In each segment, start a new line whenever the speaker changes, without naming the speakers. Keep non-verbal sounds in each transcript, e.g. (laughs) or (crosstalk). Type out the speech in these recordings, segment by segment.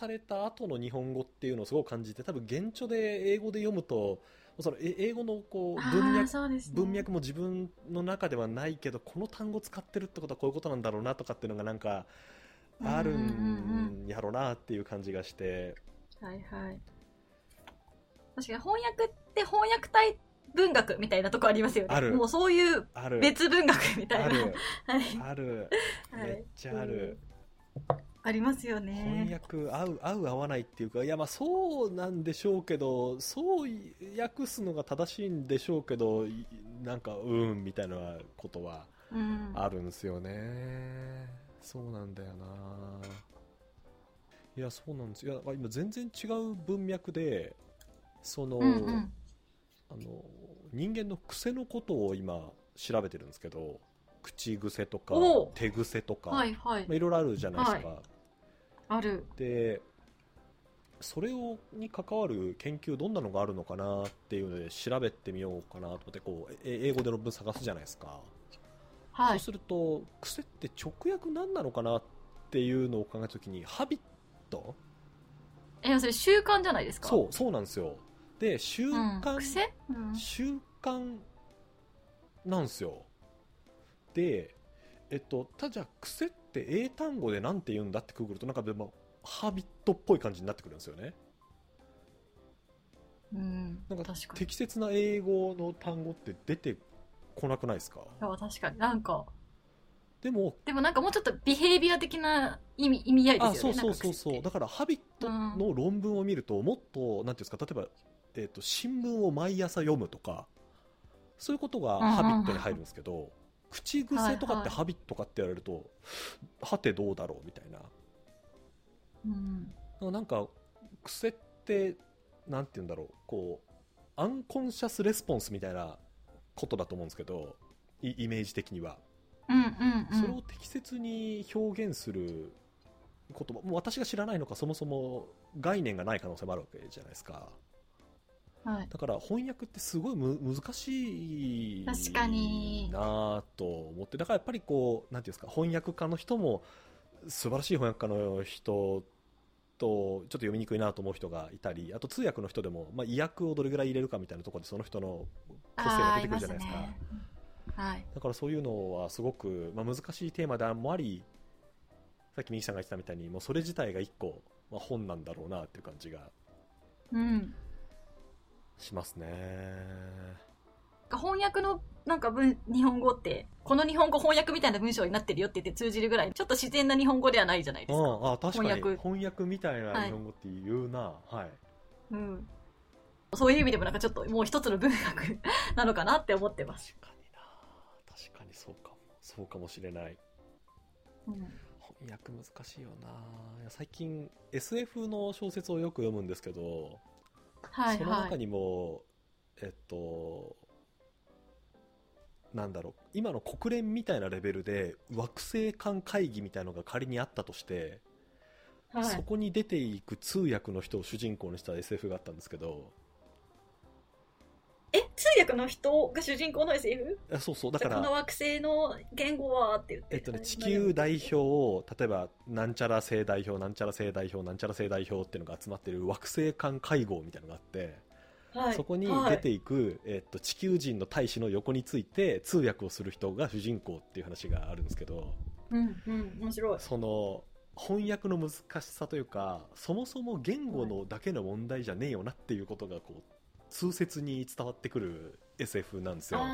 された後の日本語っていうのをすごく感じて多分原著で英語で読むとそのえ英語のこう文脈
ね。
文脈も自分の中ではないけどこの単語使ってるってことはこういうことなんだろうなとかっていうのがなんかある
うん
やろうなっていう感じがして。
はいはい。確かに翻訳って翻訳体文学みたいなとこありますよね。
ある。
もうそういう別文学みたいな。
ある。(laughs)
はい。
ある。
はい。
めっちゃある、
ありますよ
翻
ね。
訳合う合う合わないっていうかいやまあそうなんでしょうけどそう訳すのが正しいんでしょうけどいなんかうんみたいなことは
うん。
あるんですよねそうなんだよないやそうなんですよいや今全然違う文脈でその、
うんうん。
あの人間の癖のことを今調べてるんですけど口癖とか手癖とか、
はいはい
まあ、。いろいろあるじゃないですか、
ある。
でそれをに関わる研究どんなのがあるのかなっていうので調べてみようかなと思ってこうえ英語で論文探すじゃないですか、
はい。
そうすると癖って直訳何なのかなっていうのを考えた時にハビット？
え、それ習慣じゃないですか？
そうそうなんですよで習
うん。
慣、
癖？うん。
習慣なんですよでえっとただじゃあ癖って英単語で何て言うんだってくぐるとなんかでもハビットっぽい感じになってくるんですよね
うん。
なんか。適切な英語の単語って出てこなくないですか？
確かに。なんか、
でも
でもなんかもうちょっとビヘイビア的な意味意味合いですよね。
あそうそうそうそうだからハビットの論文を見るともっとなんていうんですか例えば、えっと新聞を毎朝読むとかそういうことがハビットに入るんですけど、口癖とか
はいはい。
ってハビットかって言われると、はてどうだろうみたいな。
うん。
なんか癖ってなんて言うんだろう。こうアンコンシャスレスポンスみたいなことだと思うんですけどイイメージ的には、
うんうんうん。
それを適切に表現する言葉。もう私が知らないのかそもそも概念がない可能性もあるわけじゃないですか
はい。
だから翻訳ってすごいむ難しい
確かに
なぁと思ってだからやっぱりこうなんていうんですか翻訳家の人も素晴らしい翻訳家の人とちょっと読みにくいなと思う人がいたりあと通訳の人でも、まあ、意訳をどれぐらい入れるかみたいなところでその人の個性が出てくるじゃないですか
はい。
だからそういうのはすごく、まあ、難しいテーマでもありさっきミキさんが言ってたみたいにもうそれ自体が一個、まあ、本なんだろうなっていう感じが
うん。
しますね。
翻訳のなんか文、日本語って、この日本語翻訳みたいな文章になってるよって言って通じるぐらい、ちょっと自然な日本語ではないじゃないですか。
ああ確かに。
翻
翻
訳
訳みたいな日本語って言うな。はい、
うん。そういう意味でもなんかちょっともう一つの文学なのかなって思ってます。
確かにな。確かにそうかも。そうかもしれない。
うん。
翻訳難しいよな。最近 SF の小説をよく読むんですけど、
はいはい。
その中にもえっとなんだろう今の国連みたいなレベルで惑星間会議みたいのが仮にあったとして、
はい
そこに出ていく通訳の人を主人公にした SF があったんですけど
訳の人が主人公の SF?
あそうそうだから
この惑星の言語はって言って。
えっとね、地球代表を例えばなんちゃら星代表なんちゃら星代表なんちゃら星代表っていうのが集まってる惑星間会合みたいなのがあって、
はい
そこに
はい
出ていく、えっと、地球人の大使の横について通訳をする人が主人公っていう話があるんですけど
うんうん、面白い。
その翻訳の難しさというかそもそも言語のだけの問題じゃねえよなっていうことがこう痛切に伝わってくる SF なんですよ。
あ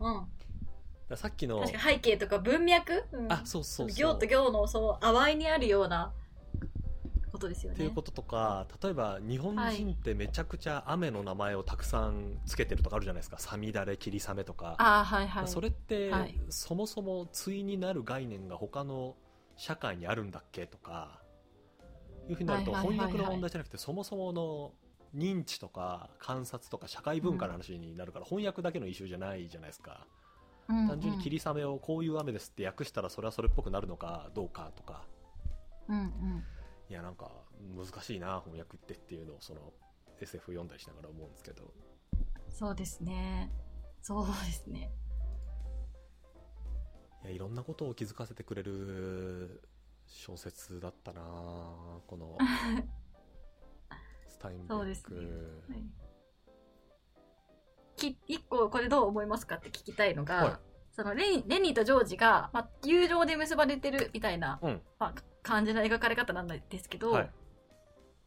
ー、うんうん。
らさっきの
背景とか文脈、うん。
あそうそう
行と行のその淡いにあるようなことですよね。
っていうこととか例えば日本人ってめちゃくちゃ雨の名前をたくさんつけてるとかあるじゃないですか「さみだれ」「霧雨」とか、
あーはいはい。
それって、
はい。
そもそも対になる概念が他の社会にあるんだっけとかいうふうになると翻訳の問題じゃなくてそもそもの認知とか観察とか社会文化の話になるから、翻訳だけのイシューじゃないじゃないですか
うんうん
単純に霧雨をこういう雨ですって訳したらそれはそれっぽくなるのかどうかとか
うんうん。
いやなんか難しいな翻訳ってっていうのをその SF 読んだりしながら思うんですけど
そうですね。そうですね。
いやいろんなことを気づかせてくれる小説だったなこの。(laughs) スタインベック。
そうですね。はい。き一個これどう思いますかって聞きたいのが、
はい。
そのレニレニーとジョージが、まあ、友情で結ばれてるみたいな、
うん。
まあ、感じの描かれ方なんですけど、
はい。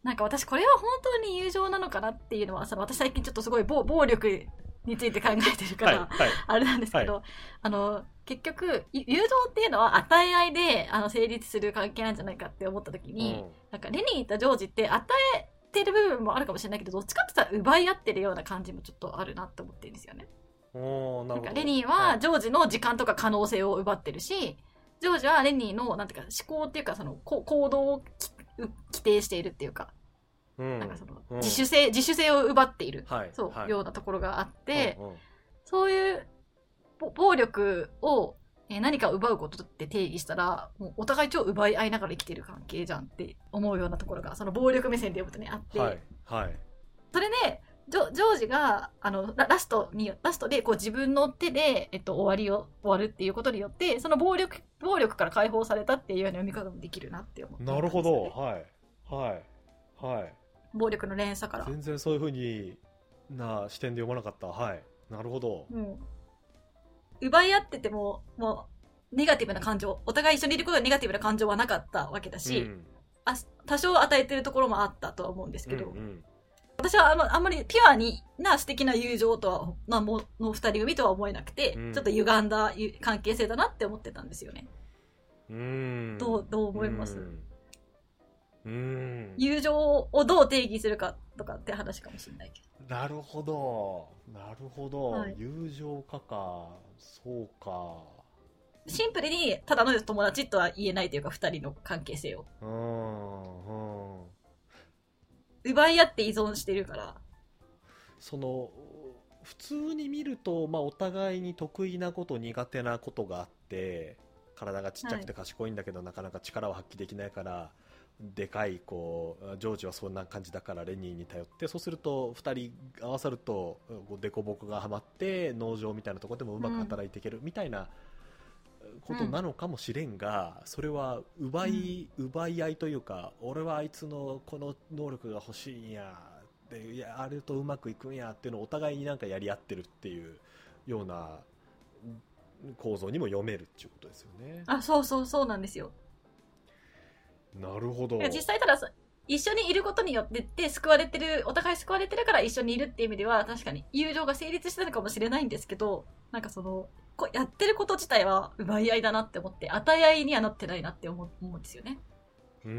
なんか私これは本当に友情なのかなっていうのはその私最近ちょっとすごい暴暴力について考えてるから、あれなんですけど、あの結局い友情っていうのは与え合いであの成立する関係なんじゃないかって思った時に、なんかレニーとジョージって与えてる部分もあるかもしれないけどどっちかって言ったら奪い合ってるような感じもちょっとあるなって思ってるんですよね。
な
んかレニーはジョージの時間とか可能性を奪ってるしジョージはレニーのなんていうか思考っていうかそのこ行動を規定しているっていうか,、
うん。
なんかその
うん。
自主性自主性を奪っている、
はい。
そう、
はい。
ようなところがあって、
うんうん。
そういうぼ暴力を、えー何か奪うことって定義したらもうお互い超奪い合いながら生きてる関係じゃんって思うようなところがその暴力目線で読むとねあって、
はい。はい。
それでジョジョージがあのララストにラストでこう自分の手で、えっと、終わりを終わるっていうことによってその暴力暴力から解放されたっていうような読み方もできるなって思ったんですよね。
なるほど。はい。はい。はい
暴力の連鎖から。
全然そういうふうにな視点で読まなかった。はい。なるほど。
もう奪い合っててももうネガティブな感情。お互い一緒にいることでネガティブな感情はなかったわけだし、
うん。
あ多少与えてるところもあったとは思うんですけど、
うんうん。
私はあんまあんまりピュアにな素敵な友情とは、まあ、もうの二人組とは思えなくて、
うん。
ちょっと歪んだゆ関係性だなって思ってたんですよね。
うん。
どうどう思います？
うんうん
友情をどう定義するかとかって話かもしれないけど。
なるほど。なるほど、
はい。
友情かか。そうか。
シンプルにただの友達とは言えないというか二人の関係性を。
うんうん。
奪い合って依存してるから。
その普通に見ると、まあ、お互いに得意なこと苦手なことがあって体がちっちゃくて賢いんだけど、なかなか力を発揮できないからでかいこうジョージはそんな感じだからレニーに頼ってそうすると2人合わさるとこうデコボコがはまって農場みたいなところでもうまく働いていけるみたいなことなのかもしれんが、それは奪い、奪い合いというか俺はあいつのこの能力が欲しいんやでやあるとうまくいくんやっていうのをお互いになんかやり合ってるっていうような構造にも読めるっていうことですよね。
あ、そうそうそうなんですよ。
なるほど。
実際たださ一緒にいることによってって救われてるお互い救われてるから一緒にいるっていう意味では確かに友情が成立してるかもしれないんですけどなんかそのこうやってること自体は奪い合いだなって思って与え合いにはなってないなって思う思うんですよね。
うーん、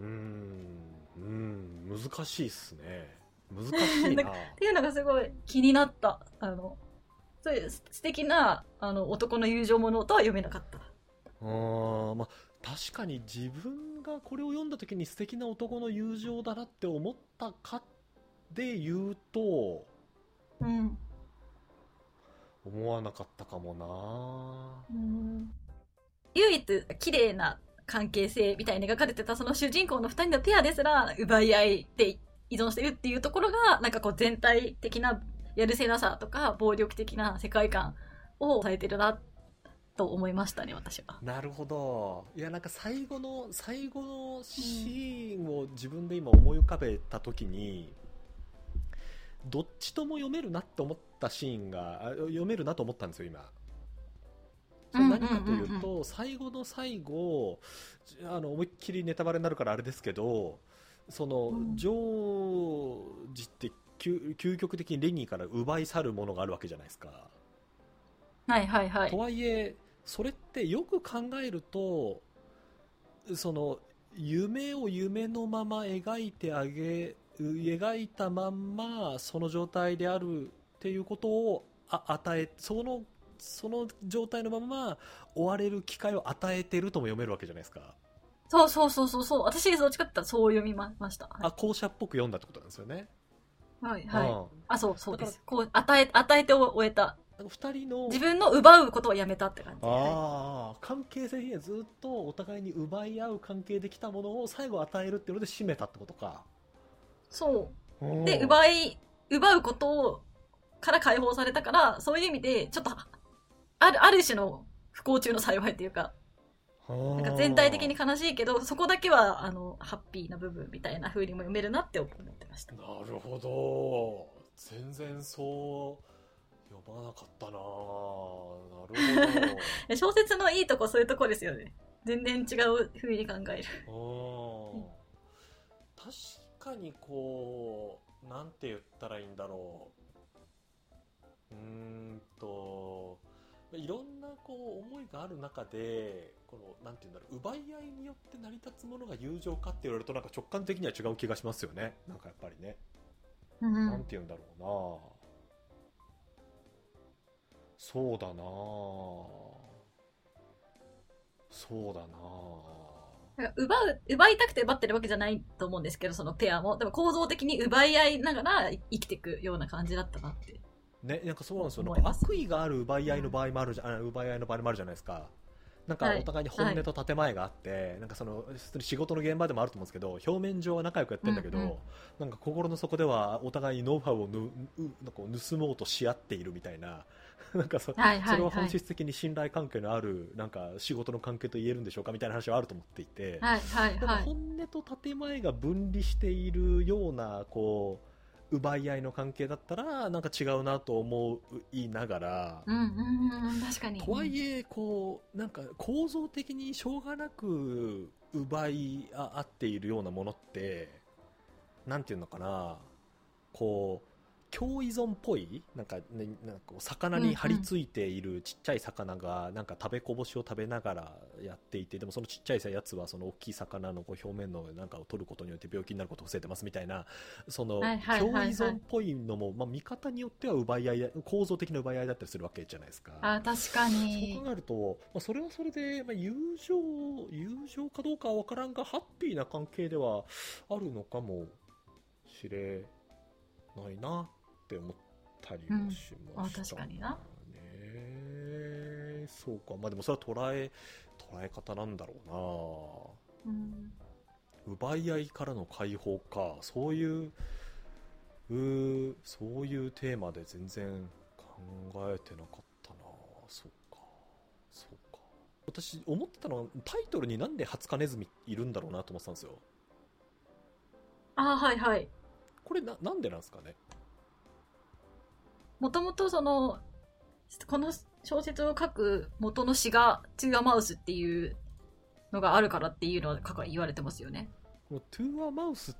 うーん、うん、難しいっすね。難しいな。(laughs)
っていうのがすごい気になった。あのそういう素素敵なあの男の友情ものとは読めなかった。
あーまあ、確かに自分がこれを読んだ時に素敵な男の友情だなって思ったかで言うと
うん。
思わなかったかも
うん。唯一綺麗な関係性みたいに描かれてたその主人公の二人のペアですら奪い合いで依存してるっていうところがなんかこう全体的なやるせなさとか暴力的な世界観をされてるなと思いましたね私は。
ななるほどいやなんか最後の最後のシーンを自分で今思い浮かべた時に、どっちとも読めるなって思ったシーンがあ読めるなと思ったんですよ今それ何かというと、最後の最後じあの思いっきりネタバレになるからあれですけどその、
うん
ジョージって究究極的にレニーから奪い去るものがあるわけじゃないですか。
はいはいはい
と。はいえそれってよく考えるとその夢を夢のまま描いてあげ描いたまんまその状態であるっていうことをあ与えそのその状態のまま終われる機会を与えてるとも読めるわけじゃないですか
そうそうそうそうそう私どっちかって言ったらそう読みまました。
あ校舎っぽく読んだってことなんですよね、
はいはい。
うん
あそうそうです。こう与え与えて終えた
2人の
自分の奪うことをやめたって感じ。はい
ああ関係性にずっとお互いに奪い合う関係できたものを最後与えるっていうので締めたってことか
そう。で、
い
奪い、奪うことをから解放されたから、そういう意味で、ちょっと、ある、ある種の不幸中の幸いっていうか、なんか全体的に悲しいけど、そこだけは、あの、ハッピーな部分みたいな風にも読めるなって思ってました。
なるほど全然そう読まなかったななるほど。(laughs)
小説のいいとこそういうとこですよね。全然違う風に考える。
うん確かにこうなんて言ったらいいんだろう。うーんといろんなこう思いがある中でこのなんて言うんだろう。奪い合いによって成り立つものが友情かって言われるとなんか直感的には違う気がしますよね。なんかやっぱりね、
うん
なんて言うんだろうなそうだなそうだな
なんか奪う、奪いたくて奪ってるわけじゃないと思うんですけど、そのペアも。でも構造的に奪い合いながら生きていくような感じだったなって。
ね、なんかそうなんですよ。な悪意がある奪い合いの場合もあるじゃ、あ奪い合いの場合もあるじゃないですか。なんか
はい
お互いに本音と建前があって、なんかその仕事の現場でもあると思うんですけど、表面上は仲良くやってるんだけど、
うんうん
なんか心の底ではお互いにノウハウをぬうなんか盗もうとし合っているみたいな、(laughs) なんかそ,、
はいはい、
それは
はい。
本質的に信頼関係のあるなんか仕事の関係と言えるんでしょうかみたいな話はあると思っていて。
はいはいはい。
本音と建前が分離しているようなこう奪い合いの関係だったらなんか違うなと思いながら、
うんうんうん、確かに。
とはいえこうなんか構造的にしょうがなく奪い合っているようなものってなんていうのかなこう共依存っぽいなんか,、ね、なんかこう魚に張り付いているちっちゃい魚がなんか食べこぼしを食べながらやっていてでもそのちっちゃいやつはその大きい魚のこう表面のなんかを取ることによって病気になることを防いでますみたいなその共依存っぽいのも、まあ、見方によっては奪い合いだ構造的な奪い合いだったりするわけじゃないですか。
あ、確かに
そう。考えると、まあ、それはそれで、まあ、友情、友情かどうかは分からんが、ハッピーな関係ではあるのかもしれないなって思ったりもしました、
うん。あ確かにな。
ねそうか、まあでもそれは捉え、捉え方なんだろうな。
うん
奪い合いからの解放か。そういううーそういうテーマで全然考えてなかったな。そうか。そうか。私思ってたのはタイトルになんでハツカネズミいるんだろうなと思ってたんですよ。
あ、はいはい。
これななんでなんですかね
もともとその、この小説を書く元の詩が、 To a Mouse っていうのがあるからっていうのは言われてますよね。
この To a Mouse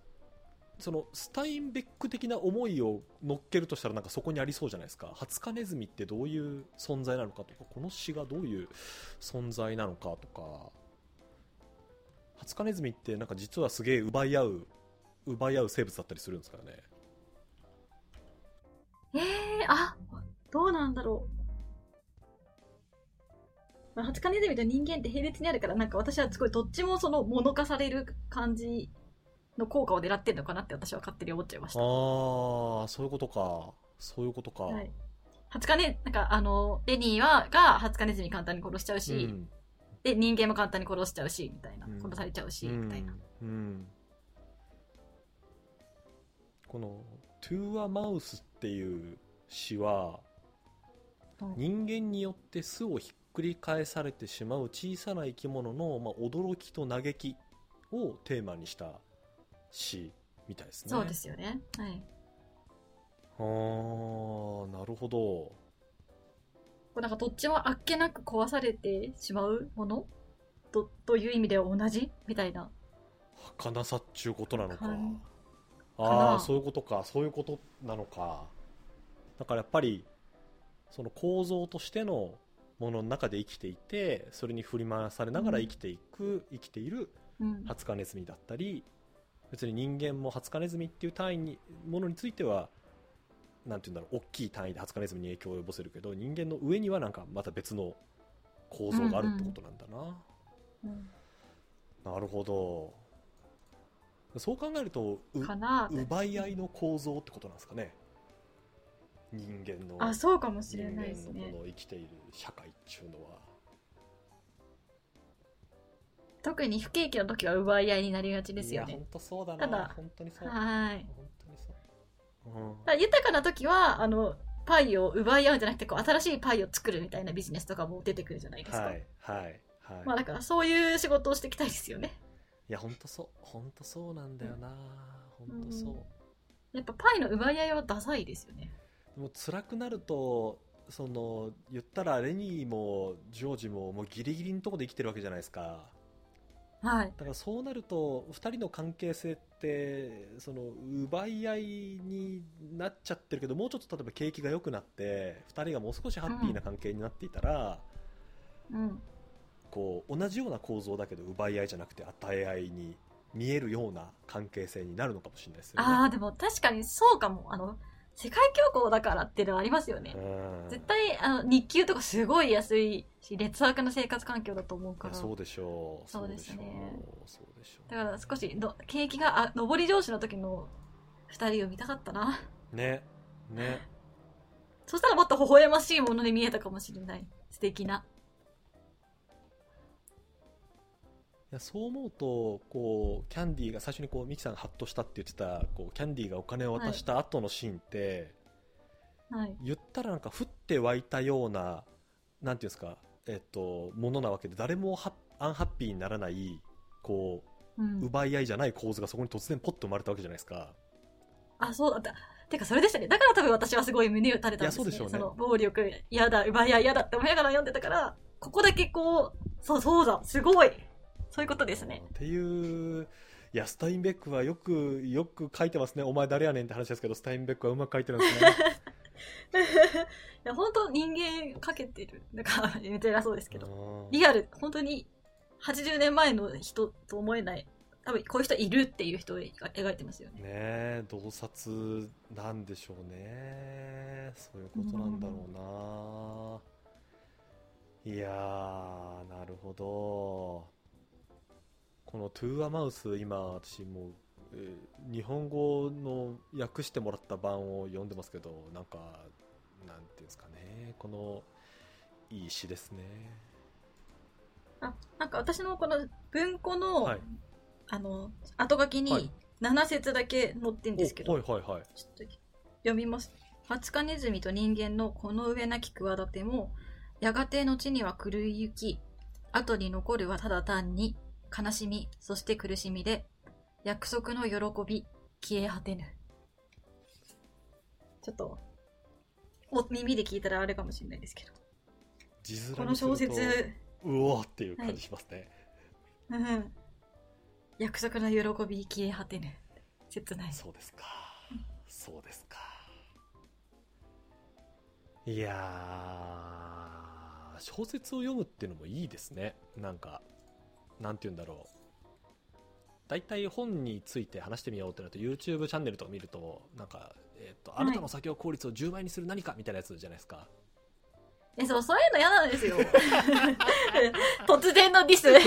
そのスタインベック的な思いを乗っけるとしたらなんかそこにありそうじゃないですか。ハツカネズミってどういう存在なのかとかこの詩がどういう存在なのかとか。ハツカネズミってなんか実はすげえ奪い合う奪い合う生物だったりするんですからね。
ええあ、どうなんだろう。まあ、ハツカネズミと人間って並列にあるから、なんか私はすごいどっちもその物化される感じの効果を狙ってるのかなって私は勝手に思っちゃいました。
ああそういうことかそういうことか、
はい。ハツカネ、なんかあの、レニーは、がハツカネズミ簡単に殺しちゃうし、
うん
で、人間も簡単に殺しちゃうし、みたいな。
うん
殺されちゃうし、
うん
みたいな。
うんこの「トゥーアマウス」っていう詩は
うん。
人間によって巣をひっくり返されてしまう小さな生き物の、まあ、驚きと嘆きをテーマにした詩みたいですね。
そうですよね。はい。
あーなるほど。
なんかどっちもあっけなく壊されてしまうもの？とという意味では同じ？みたいな。
儚さっちゅうことなのか。
かん
ああそういうことか。そういうことなのか。だからやっぱりその構造としてのものの中で生きていてそれに振り回されながら生きていく、生きている
うん。
ハツカネズミだったり別に人間もハツカネズミっていう単位にものについてはなんて言うんだろう大きい単位でハツカネズミに影響を及ぼせるけど人間の上にはなんかまた別の構造があるってことなんだな、
うん。
なるほどそう考えるとう
かな
奪い合いの構造ってことなんですかね人間の
あ、そうかもし
人間
れないですね。
のこの生きている社会っていうのは
特に不景気の時は奪い合いになりがちですよね
本。当そうだな
ただ
本当にそう
はい。
本当にそう、うん
豊かな時は、あの、パイを奪い合うんじゃなくて、こう、新しいパイを作るみたいなビジネスとかも出てくるじゃないですか。
はいはいはい
まあだからそういう仕事をしていきたいですよね。
いや本当そう本当そうなんだよな本当そう、
やっぱパイの奪い合いはダサいですよね。
でも辛くなるとその言ったらレニーもジョージももうギリギリのところで生きてるわけじゃないですか
はい。
だからそうなると2人の関係性ってその奪い合いになっちゃってるけどもうちょっと例えば景気が良くなって2人がもう少しハッピーな関係になっていたら、
うん。
こう同じような構造だけど奪い合いじゃなくて与え合いに見えるような関係性になるのかもしれないですよね。
ああ、でも確かにそうかも。あの、世界恐慌だからっていうのはありますよね。
うん
絶対、あの、日給とかすごい安いし、劣悪な生活環境だと思うから。
そうでしょう
そうですね
そうでしょう
だから少しの、景気が、あ、上り調子の時の二人を見たかったな。
ねね (laughs)
そしたらもっと微笑ましいものに見えたかもしれない。素敵な。
やそう思うとこうキャンディーが最初にこうミキさんがハッとしたって言ってたこうキャンディーがお金を渡した後のシーンって、
はい。
言ったらなんか降って湧いたようななんていうんですかえっとものなわけで誰もアンハッピーにならないこ
う。
うん奪い合いじゃない構図がそこに突然ポッと生まれたわけじゃないですか
あ、そうだった。てか、それでしたね。だから多分私はすごい胸を打たれたんですね。
いやそうでしょうね
の、暴力、嫌だ、奪い合い嫌だって思いながら読んでたから、ここだけこう、そうそうだ、すごい。そういうことですね。
っていういやスタインベックはよくよく書いてますねお前誰やねんって話ですけどスタインベックはうまく書いてるんですね
いや、(laughs) 本当人間かけてる。なんか、めっちゃ偉そうですけど。
うん
リアル、本当に80年前の人と思えない。多分こういう人いるっていう人を描いてますよね。
ねえ洞察なんでしょうねそういうことなんだろうな、いやーなるほどこの「トゥーアマウス」今私もう、えー日本語の訳してもらった版を読んでますけどなんかなんていうんですかねこのいい詩ですね。
あ、なんか私のこの文庫の、
はい。
あの、後書き
はい。
に7節だけ載ってんですけど、
おはいはいはい。
ちょっと読みます。ハツカネズミと人間のこの上なき企ても、やがて後には狂い行き、後に残るはただ単に悲しみ、そして苦しみで、約束の喜び、消え果てぬ。ちょっと、お耳で聞いたらあれかもしれないですけど。この小説、
うおーっていう感じしますね、
うん。約束の喜び、消え果てぬ。切ない。
そうですか。そうですか。いやー、小説を読むっていうのもいいですね。なんか、なんて言うんだろう。大体本について話してみようってなると YouTube チャンネルとか見ると、なんか、えっ、と、
い
あなたの作業効率を10倍にする何かみたいなやつじゃないですか？
え、そう、そういうの嫌なんですよ。(laughs) 突然のディス。(laughs)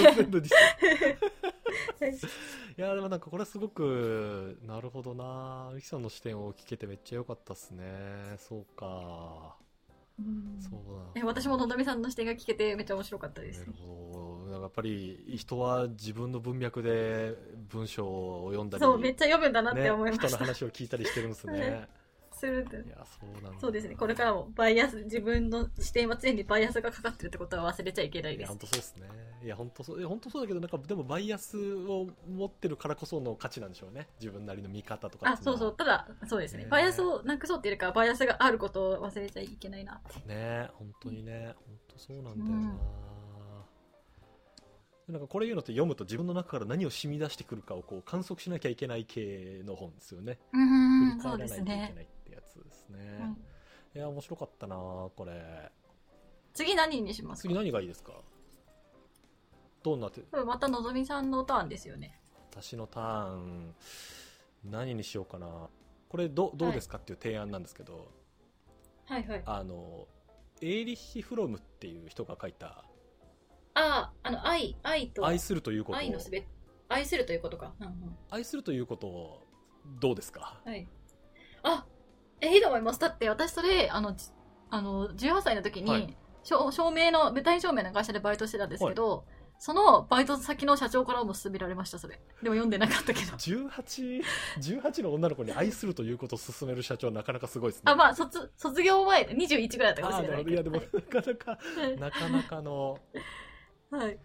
いやでもなんかこれはすごくなるほどなミキさんの視点を聞けてめっちゃ良かったっすねそうかそうだ
え私ものぞみさんの視点が聞けてめっちゃ面白かったです
なる。ほどやっぱり人は自分の文脈で文章を読んだり
そう、めっちゃ読むんだなって
ね
思いました。
人の話を聞いたりしてるんですね (laughs)
する
いやそうなんだ
そうですね。これからもバイアス、自分の視点は常にバイアスがかかってるってことは忘れちゃいけないです
いや本。当そうですねいや本当そう本当そうだけどなんかでもバイアスを持ってるからこその価値なんでしょうね自分なりの見方とか
あ、そうそう。ただ、そうですね
ね。
バイアスをなくそうっていうかは、バイアスがあることを忘れちゃいけないなって。
ね本当にね本当そうなんだよな、なんかこれ言うのって読むと自分の中から何を染み出してくるかをこう観測しなきゃいけない系の本ですよね。
う
振
ん
り返らないといけないってやつですね、
うん。
いや面白かったなこれ。
次何にします
次
か
何がいいですか？どんな手？
これまたのぞみさんのターンですよね。
私のターン。何にしようかな。これどどうですかっていう提案なんですけど、
はいはい。あ
あのエーリッヒ・フロムっていう人が書いた
あ、あの、愛、愛「と、
愛するということを
愛のすべ、愛するということか。うんうん
愛するということをどうですか？
はい。あ、え、いいと思います。だって私それ、あの、じあの、18歳の時に、
はい
照照明の、舞台照明の会社でバイトしてたんですけど、そのバイト先の社長からも勧められました、それ。でも読んでなかったけど。(laughs)
18, 18の女の子に愛するということを勧める社長はなかなかすごいですね
あ、まあ、卒、卒業前で21ぐらいだったかもしれない
いやでも。なかなか (laughs) なかなかの
はい。はい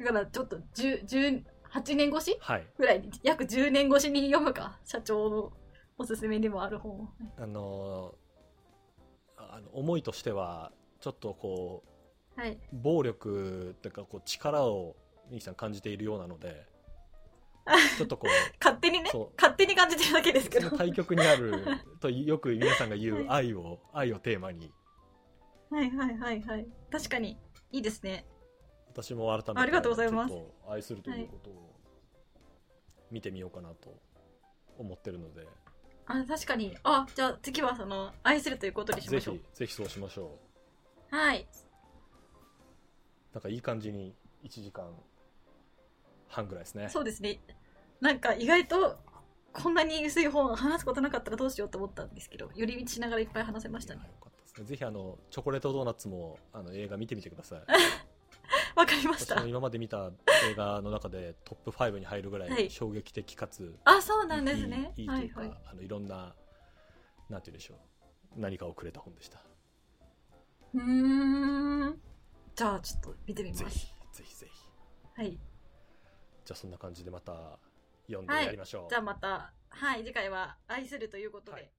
だからちょっと10 18年越し？
はい
ぐらいに、約10年越しに読むか、社長のおすすめでもある本を。
あのあの思いとしてはちょっとこう
はい。
暴力というかこう力をミキさん感じているようなので (laughs) ちょっとこう
勝手にね？勝手に感じてるだけですけど。
対極にあるとよく皆さんが言う
は
愛を、愛をテーマに
はいはいはいはい。確かに、いいですね。
私も改めて
ありがとうございます
愛するということを見てみようかなと思ってるので、
あ、確かに。あ、じゃあ次はその、愛するということにし
ぜ
ましょう
ひ。ぜひそうしましょ
はい。
うなんかいい感じに1時間半ぐらいですね
そうですね。なんか意外と、こんなに薄い本話すことなかったらどうしようと思ったんですけど、寄り道しながらいっぱい話せましたね
いや。よかったですねぜひあのチョコレートドーナツもあの映画見てみてください (laughs) (laughs)
わかりました。
今まで見た映画の中でトップ5に入るぐら
はい
い衝撃的かつ
あ、そうなんですね。
いいいいというか、
はいはい。
あのいろんななんて言うんでしょう何かをくれた本でした
うーん。じゃあちょっと見てみ
ぜひ
ます。
ぜひぜひ
はい。
じゃあそんな感じでまた読んで
はい
やりましょう、
じゃあまた、はい、次回は愛するということで。
はい